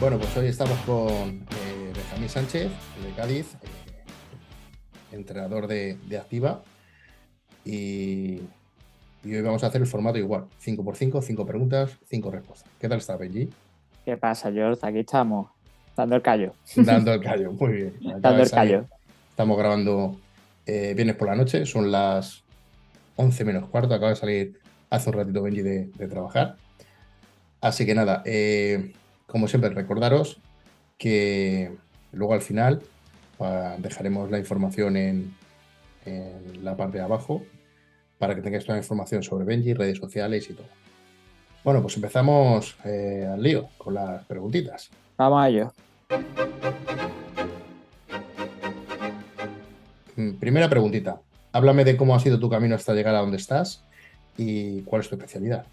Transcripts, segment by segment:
Bueno, pues hoy estamos con eh, Benjamín Sánchez, de Cádiz, eh, entrenador de, Activa. Y, hoy vamos a hacer el formato igual: 5x5, 5 preguntas, 5 respuestas. ¿Qué tal está, Benji? ¿Qué pasa, George? Aquí estamos, dando el callo. Dando el callo, muy bien. dando el callo. Estamos grabando eh, viernes por la noche, son las 11 menos cuarto, acaba de salir hace un ratito Benji de, trabajar. Así que nada, eh, como siempre, recordaros que luego al final dejaremos la información en, la parte de abajo para que tengáis toda la información sobre Benji, redes sociales y todo. Bueno, pues empezamos eh, al lío con las preguntitas. Vamos a ello. Mm, primera preguntita. Háblame de cómo ha sido tu camino hasta llegar a donde estás y cuál es tu especialidad.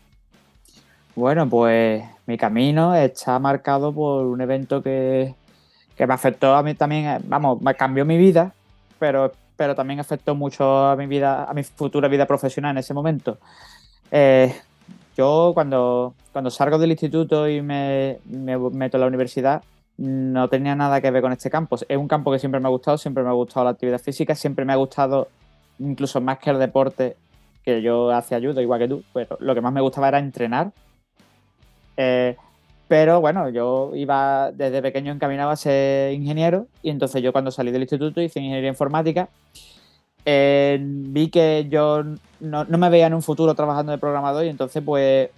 Bueno, pues mi camino está marcado por un evento que, me afectó a mí también, eh, vamos, me cambió mi vida, pero, pero también afectó mucho a mi vida, a mi futura vida profesional en ese momento. Eh, yo cuando, cuando salgo del instituto y me, meto en la universidad, no tenía nada que ver con este campo. Es un campo que siempre me ha gustado, siempre me ha gustado la actividad física, siempre me ha gustado, incluso más que el deporte, que yo hacía ayuda, igual que tú, pero lo que más me gustaba era entrenar eh, pero bueno, yo iba desde pequeño encaminado a ser ingeniero y entonces yo cuando salí del instituto hice ingeniería informática. Eh, vi que yo no, me veía en un futuro trabajando de programador y entonces pues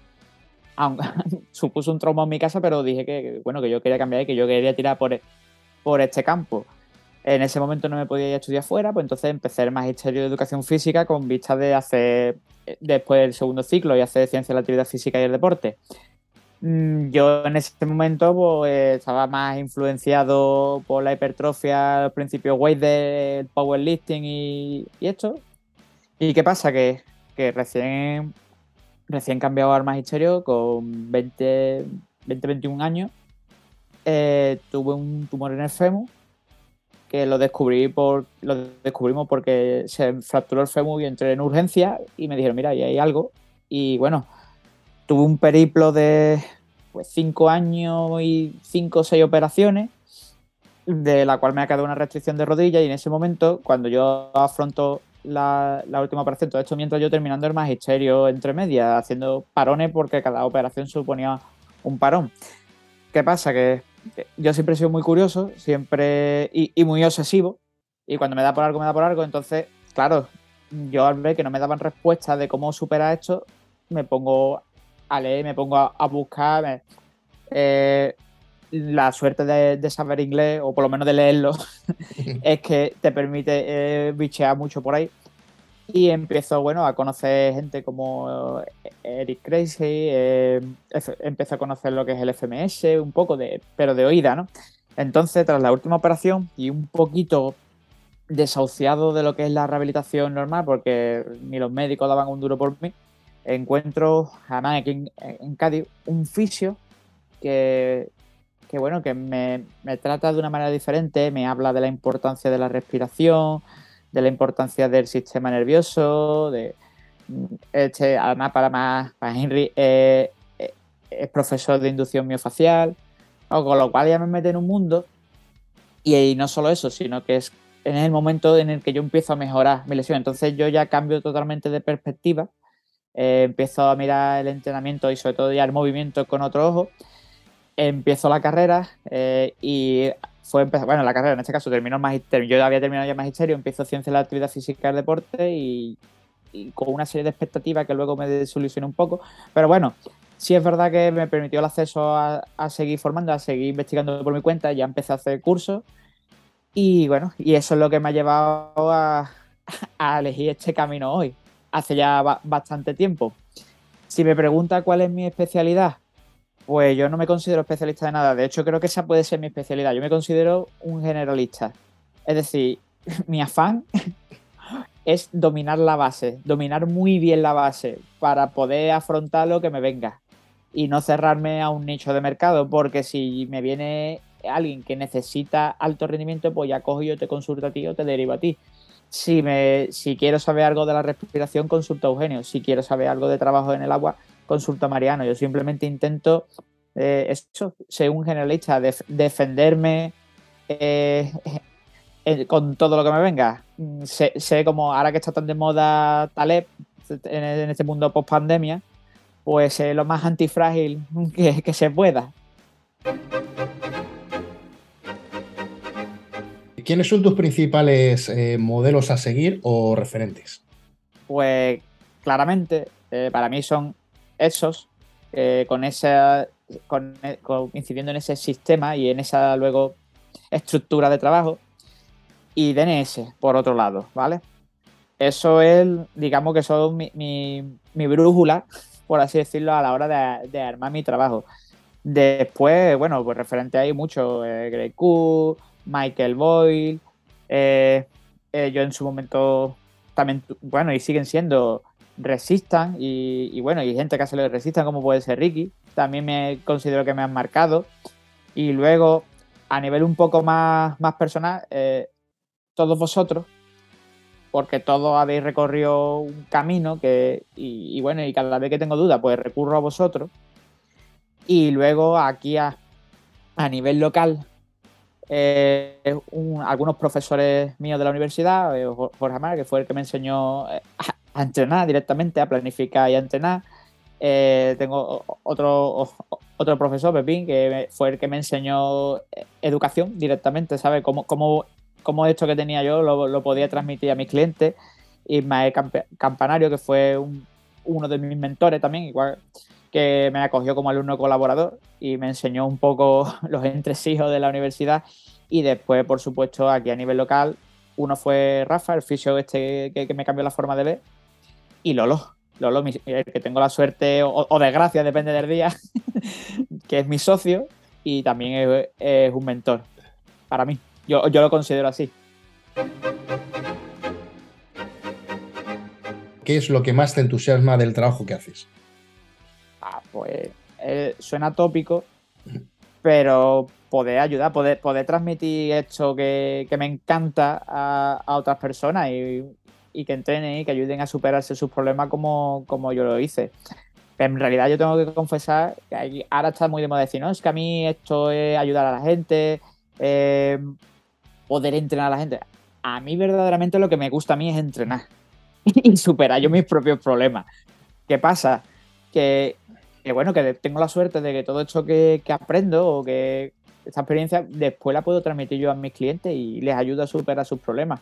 supuso un trauma en mi casa, pero dije que, bueno, que yo quería cambiar y que yo quería tirar por, por este campo. En ese momento no me podía ir a estudiar fuera, pues entonces empecé el magisterio de educación física con vista de hacer eh, después el segundo ciclo y hacer ciencia de la actividad física y el deporte. Mm, yo en ese momento pues, estaba más influenciado por la hipertrofia, los principios weight del powerlifting y, esto. ¿Y qué pasa? Que, recién, recién cambiado al magisterio con 20, 20 21 años. Eh, tuve un tumor en el fémur que lo descubrí por lo descubrimos porque se fracturó el fémur y entré en urgencia y me dijeron mira ahí hay algo y bueno tuve un periplo de pues, cinco años y cinco o seis operaciones, de la cual me ha quedado una restricción de rodilla y en ese momento, cuando yo afronto la, última operación, todo esto mientras yo terminando el magisterio entre medias, haciendo parones porque cada operación suponía un parón. ¿Qué pasa? Que yo siempre he sido muy curioso, siempre y, y muy obsesivo, y cuando me da por algo, me da por algo, entonces, claro, yo al ver que no me daban respuesta de cómo superar esto, me pongo a leer, me pongo a, buscar. Eh, la suerte de, saber inglés, o por lo menos de leerlo, es que te permite eh, bichear mucho por ahí. Y empiezo, bueno, a conocer gente como eh, Eric Crazy, eh, empiezo a conocer lo que es el FMS, un poco de, pero de oída, ¿no? Entonces, tras la última operación y un poquito desahuciado de lo que es la rehabilitación normal, porque ni los médicos daban un duro por mí, encuentro, además aquí en, Cádiz, un fisio que, bueno, que me, trata de una manera diferente, me habla de la importancia de la respiración, de la importancia del sistema nervioso, de este, además para más, para Henry eh, eh, es profesor de inducción miofacial, con lo cual ya me mete en un mundo y, no solo eso, sino que es en el momento en el que yo empiezo a mejorar mi lesión. Entonces yo ya cambio totalmente de perspectiva eh, empiezo a mirar el entrenamiento y sobre todo ya el movimiento con otro ojo. Empiezo la carrera eh, y fue bueno, la carrera en este caso terminó magisterio, yo había terminado ya magisterio, empiezo ciencia de la actividad física y el deporte y, con una serie de expectativas que luego me desilusioné un poco, pero bueno, sí es verdad que me permitió el acceso a, seguir formando, a seguir investigando por mi cuenta, ya empecé a hacer cursos. Y bueno, y eso es lo que me ha llevado a elegir este camino hoy hace ya bastante tiempo. Si me pregunta cuál es mi especialidad, pues yo no me considero especialista de nada. De hecho, creo que esa puede ser mi especialidad. Yo me considero un generalista. Es decir, mi afán es dominar la base, dominar muy bien la base para poder afrontar lo que me venga y no cerrarme a un nicho de mercado, porque si me viene alguien que necesita alto rendimiento, pues ya cojo yo, te consulto a ti o te derivo a ti. Si, me, si quiero saber algo de la respiración, consulta a Eugenio. Si quiero saber algo de trabajo en el agua, consulta a Mariano. Yo simplemente intento eh, eso, ser un generalista, defenderme eh, con todo lo que me venga. Mm, sé, como ahora que está tan de moda Taleb en, este mundo post pandemia, pues ser lo más antifrágil que se pueda. ¿Quiénes son tus principales eh, modelos a seguir o referentes? Pues claramente, eh, para mí son esos, eh, con esa, con, incidiendo en ese sistema y en esa luego estructura de trabajo, y DNS, por otro lado, ¿vale? Eso es, digamos que son mi, brújula, por así decirlo, a la hora de, armar mi trabajo. Después, bueno, pues referente hay mucho, Grey Q, Michael Boyle, eh, eh, yo en su momento también, bueno, y siguen siendo Resistan, y, bueno, y gente que hace lo de Resistan, como puede ser Ricky, también me considero que me han marcado. Y luego, a nivel un poco más, más personal, eh, todos vosotros, porque todos habéis recorrido un camino que, y, bueno, y cada vez que tengo duda, pues recurro a vosotros. Y luego aquí a, a nivel local, eh, algunos profesores míos de la universidad, eh, Jorge Amar, que fue el que me enseñó eh, a, entrenar directamente, a planificar y a entrenar. tengo otro, otro profesor, Pepín, que fue el que me enseñó educación directamente, ¿sabes? Cómo, cómo, cómo esto que tenía yo lo, podía transmitir a mis clientes. Ismael Campanario, que fue uno de mis mentores también, igual que me acogió como alumno colaborador y me enseñó un poco los entresijos de la universidad. Y después, por supuesto, aquí a nivel local, uno fue Rafa, el fisio este que, me cambió la forma de ver, y Lolo. Lolo, el que tengo la suerte o, desgracia, depende del día, que es mi socio y también es, un mentor para mí. Yo, yo lo considero así. ¿Qué es lo que más te entusiasma del trabajo que haces? Pues eh, suena tópico, pero poder ayudar, poder, poder transmitir esto que, me encanta a, otras personas y, que entrenen y que ayuden a superarse sus problemas como, yo lo hice. en realidad yo tengo que confesar que ahora está muy de moda decir, no, es que a mí esto es ayudar a la gente, eh, poder entrenar a la gente. A mí verdaderamente lo que me gusta a mí es entrenar y superar yo mis propios problemas. ¿Qué pasa? Que que bueno, que tengo la suerte de que todo esto que, aprendo o que esta experiencia después la puedo transmitir yo a mis clientes y les ayuda a superar sus problemas.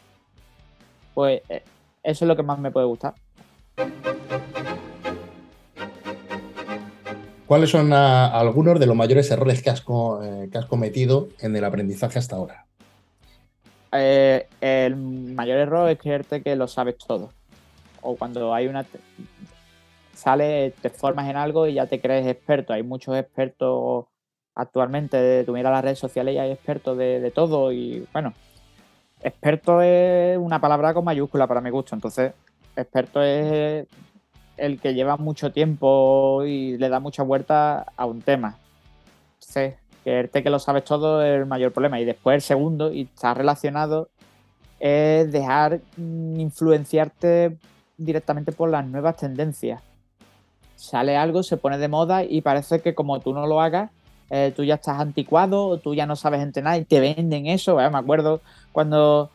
Pues eh, eso es lo que más me puede gustar. ¿Cuáles son ah, algunos de los mayores errores que has, eh, que has cometido en el aprendizaje hasta ahora? Eh, el mayor error es creerte que lo sabes todo. O cuando hay una sales, te formas en algo y ya te crees experto. Hay muchos expertos actualmente, tú miras las redes sociales y hay expertos de, todo y bueno, experto es una palabra con mayúscula para mi gusto, entonces experto es el que lleva mucho tiempo y le da mucha vuelta a un tema. Entonces, creerte que lo sabes todo es el mayor problema. Y después el segundo, y está relacionado, es dejar influenciarte directamente por las nuevas tendencias sale algo, se pone de moda y parece que como tú no lo hagas, eh, tú ya estás anticuado, tú ya no sabes entrenar y te venden eso. me acuerdo cuando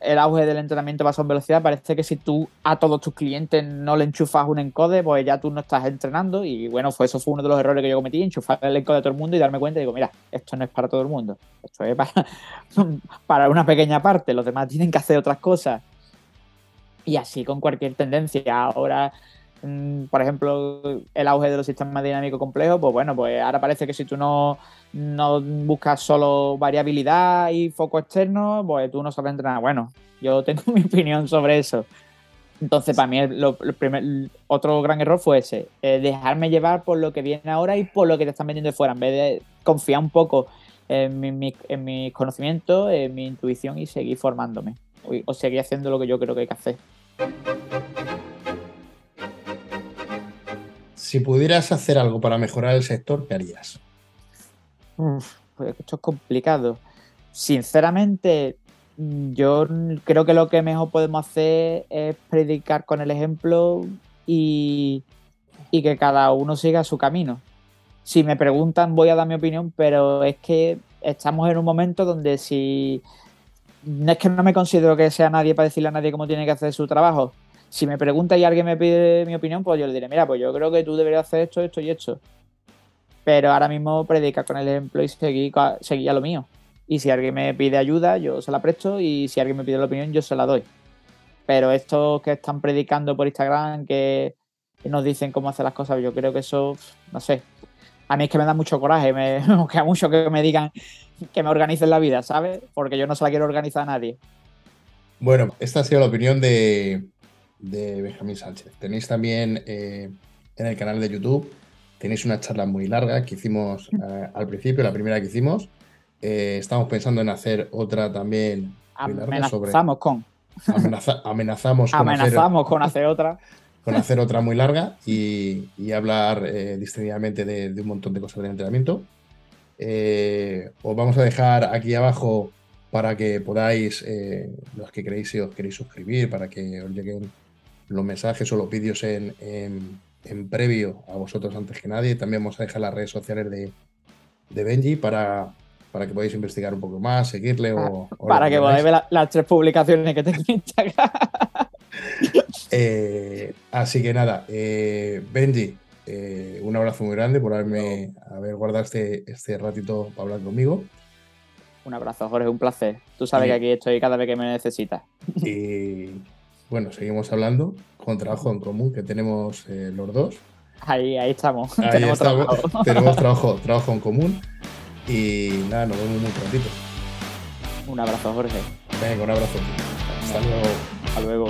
el auge del entrenamiento basado en velocidad, parece que si tú a todos tus clientes no le enchufas un encode, pues ya tú no estás entrenando. Y bueno, fue, eso fue uno de los errores que yo cometí, enchufar el encode a todo el mundo y darme cuenta y digo, mira, esto no es para todo el mundo, esto es para, para una pequeña parte, los demás tienen que hacer otras cosas. Y así con cualquier tendencia. Ahora por ejemplo, el auge de los sistemas dinámicos complejos, pues bueno, pues ahora parece que si tú no, no buscas solo variabilidad y foco externo, pues tú no sabes entrenar. Bueno, yo tengo mi opinión sobre eso. Entonces, para mí, lo, primer, otro gran error fue ese, eh, dejarme llevar por lo que viene ahora y por lo que te están vendiendo de fuera, en vez de confiar un poco en, mi, en mis conocimientos, en mi intuición y seguir formándome, o seguir haciendo lo que yo creo que hay que hacer. Si pudieras hacer algo para mejorar el sector, ¿qué harías? pues esto es complicado. Sinceramente, yo creo que lo que mejor podemos hacer es predicar con el ejemplo y, que cada uno siga su camino. si me preguntan voy a dar mi opinión, pero es que estamos en un momento donde si no es que no me considero que sea nadie para decirle a nadie cómo tiene que hacer su trabajo. Si me pregunta y alguien me pide mi opinión, pues yo le diré, mira, pues yo creo que tú deberías hacer esto, esto y esto. Pero ahora mismo predica con el ejemplo y seguir a lo mío. Y si alguien me pide ayuda, yo se la presto. Y si alguien me pide la opinión, yo se la doy. Pero estos que están predicando por Instagram, que nos dicen cómo hacer las cosas, yo creo que eso, no sé. A mí es que me da mucho coraje, me, me queda mucho que me digan que me organicen la vida, ¿sabes? Porque yo no se la quiero organizar a nadie. Bueno, esta ha sido la opinión de, de Benjamín Sánchez. Tenéis también eh, en el canal de YouTube, tenéis una charla muy larga que hicimos eh, al principio, la primera que hicimos. Eh, estamos pensando en hacer otra también. Amenazamos con. amenazamos con. Amenazamos hacer, con hacer otra. Con hacer otra muy larga y, hablar distendidamente de, de, un montón de cosas de entrenamiento. os vamos a dejar aquí abajo para que podáis, los que queréis, si os queréis suscribir, para que os lleguen los mensajes o los vídeos en, en, previo a vosotros antes que nadie. También vamos a dejar las redes sociales de, de Benji para, para que podáis investigar un poco más, seguirle o... para que podáis ver las tres publicaciones que tengo en Instagram. Eh, así que nada, eh, Benji, eh, un abrazo muy grande por haberme haber guardado este, este ratito para hablar conmigo. Un abrazo, Jorge, un placer. Tú sabes que aquí estoy cada vez que me necesitas. Y bueno, seguimos hablando con trabajo en común que tenemos eh, los dos. Ahí, ahí estamos. tenemos, Trabajo. tenemos trabajo, trabajo en común. Y nada, nos vemos muy prontito. Un abrazo, Jorge. Venga, un abrazo. Hasta luego. Hasta luego.